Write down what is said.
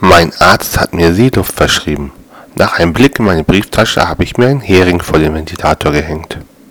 Mein Arzt hat mir Seeluft verschrieben. Nach einem Blick in meine Brieftasche habe ich mir einen Hering vor den Ventilator gehängt.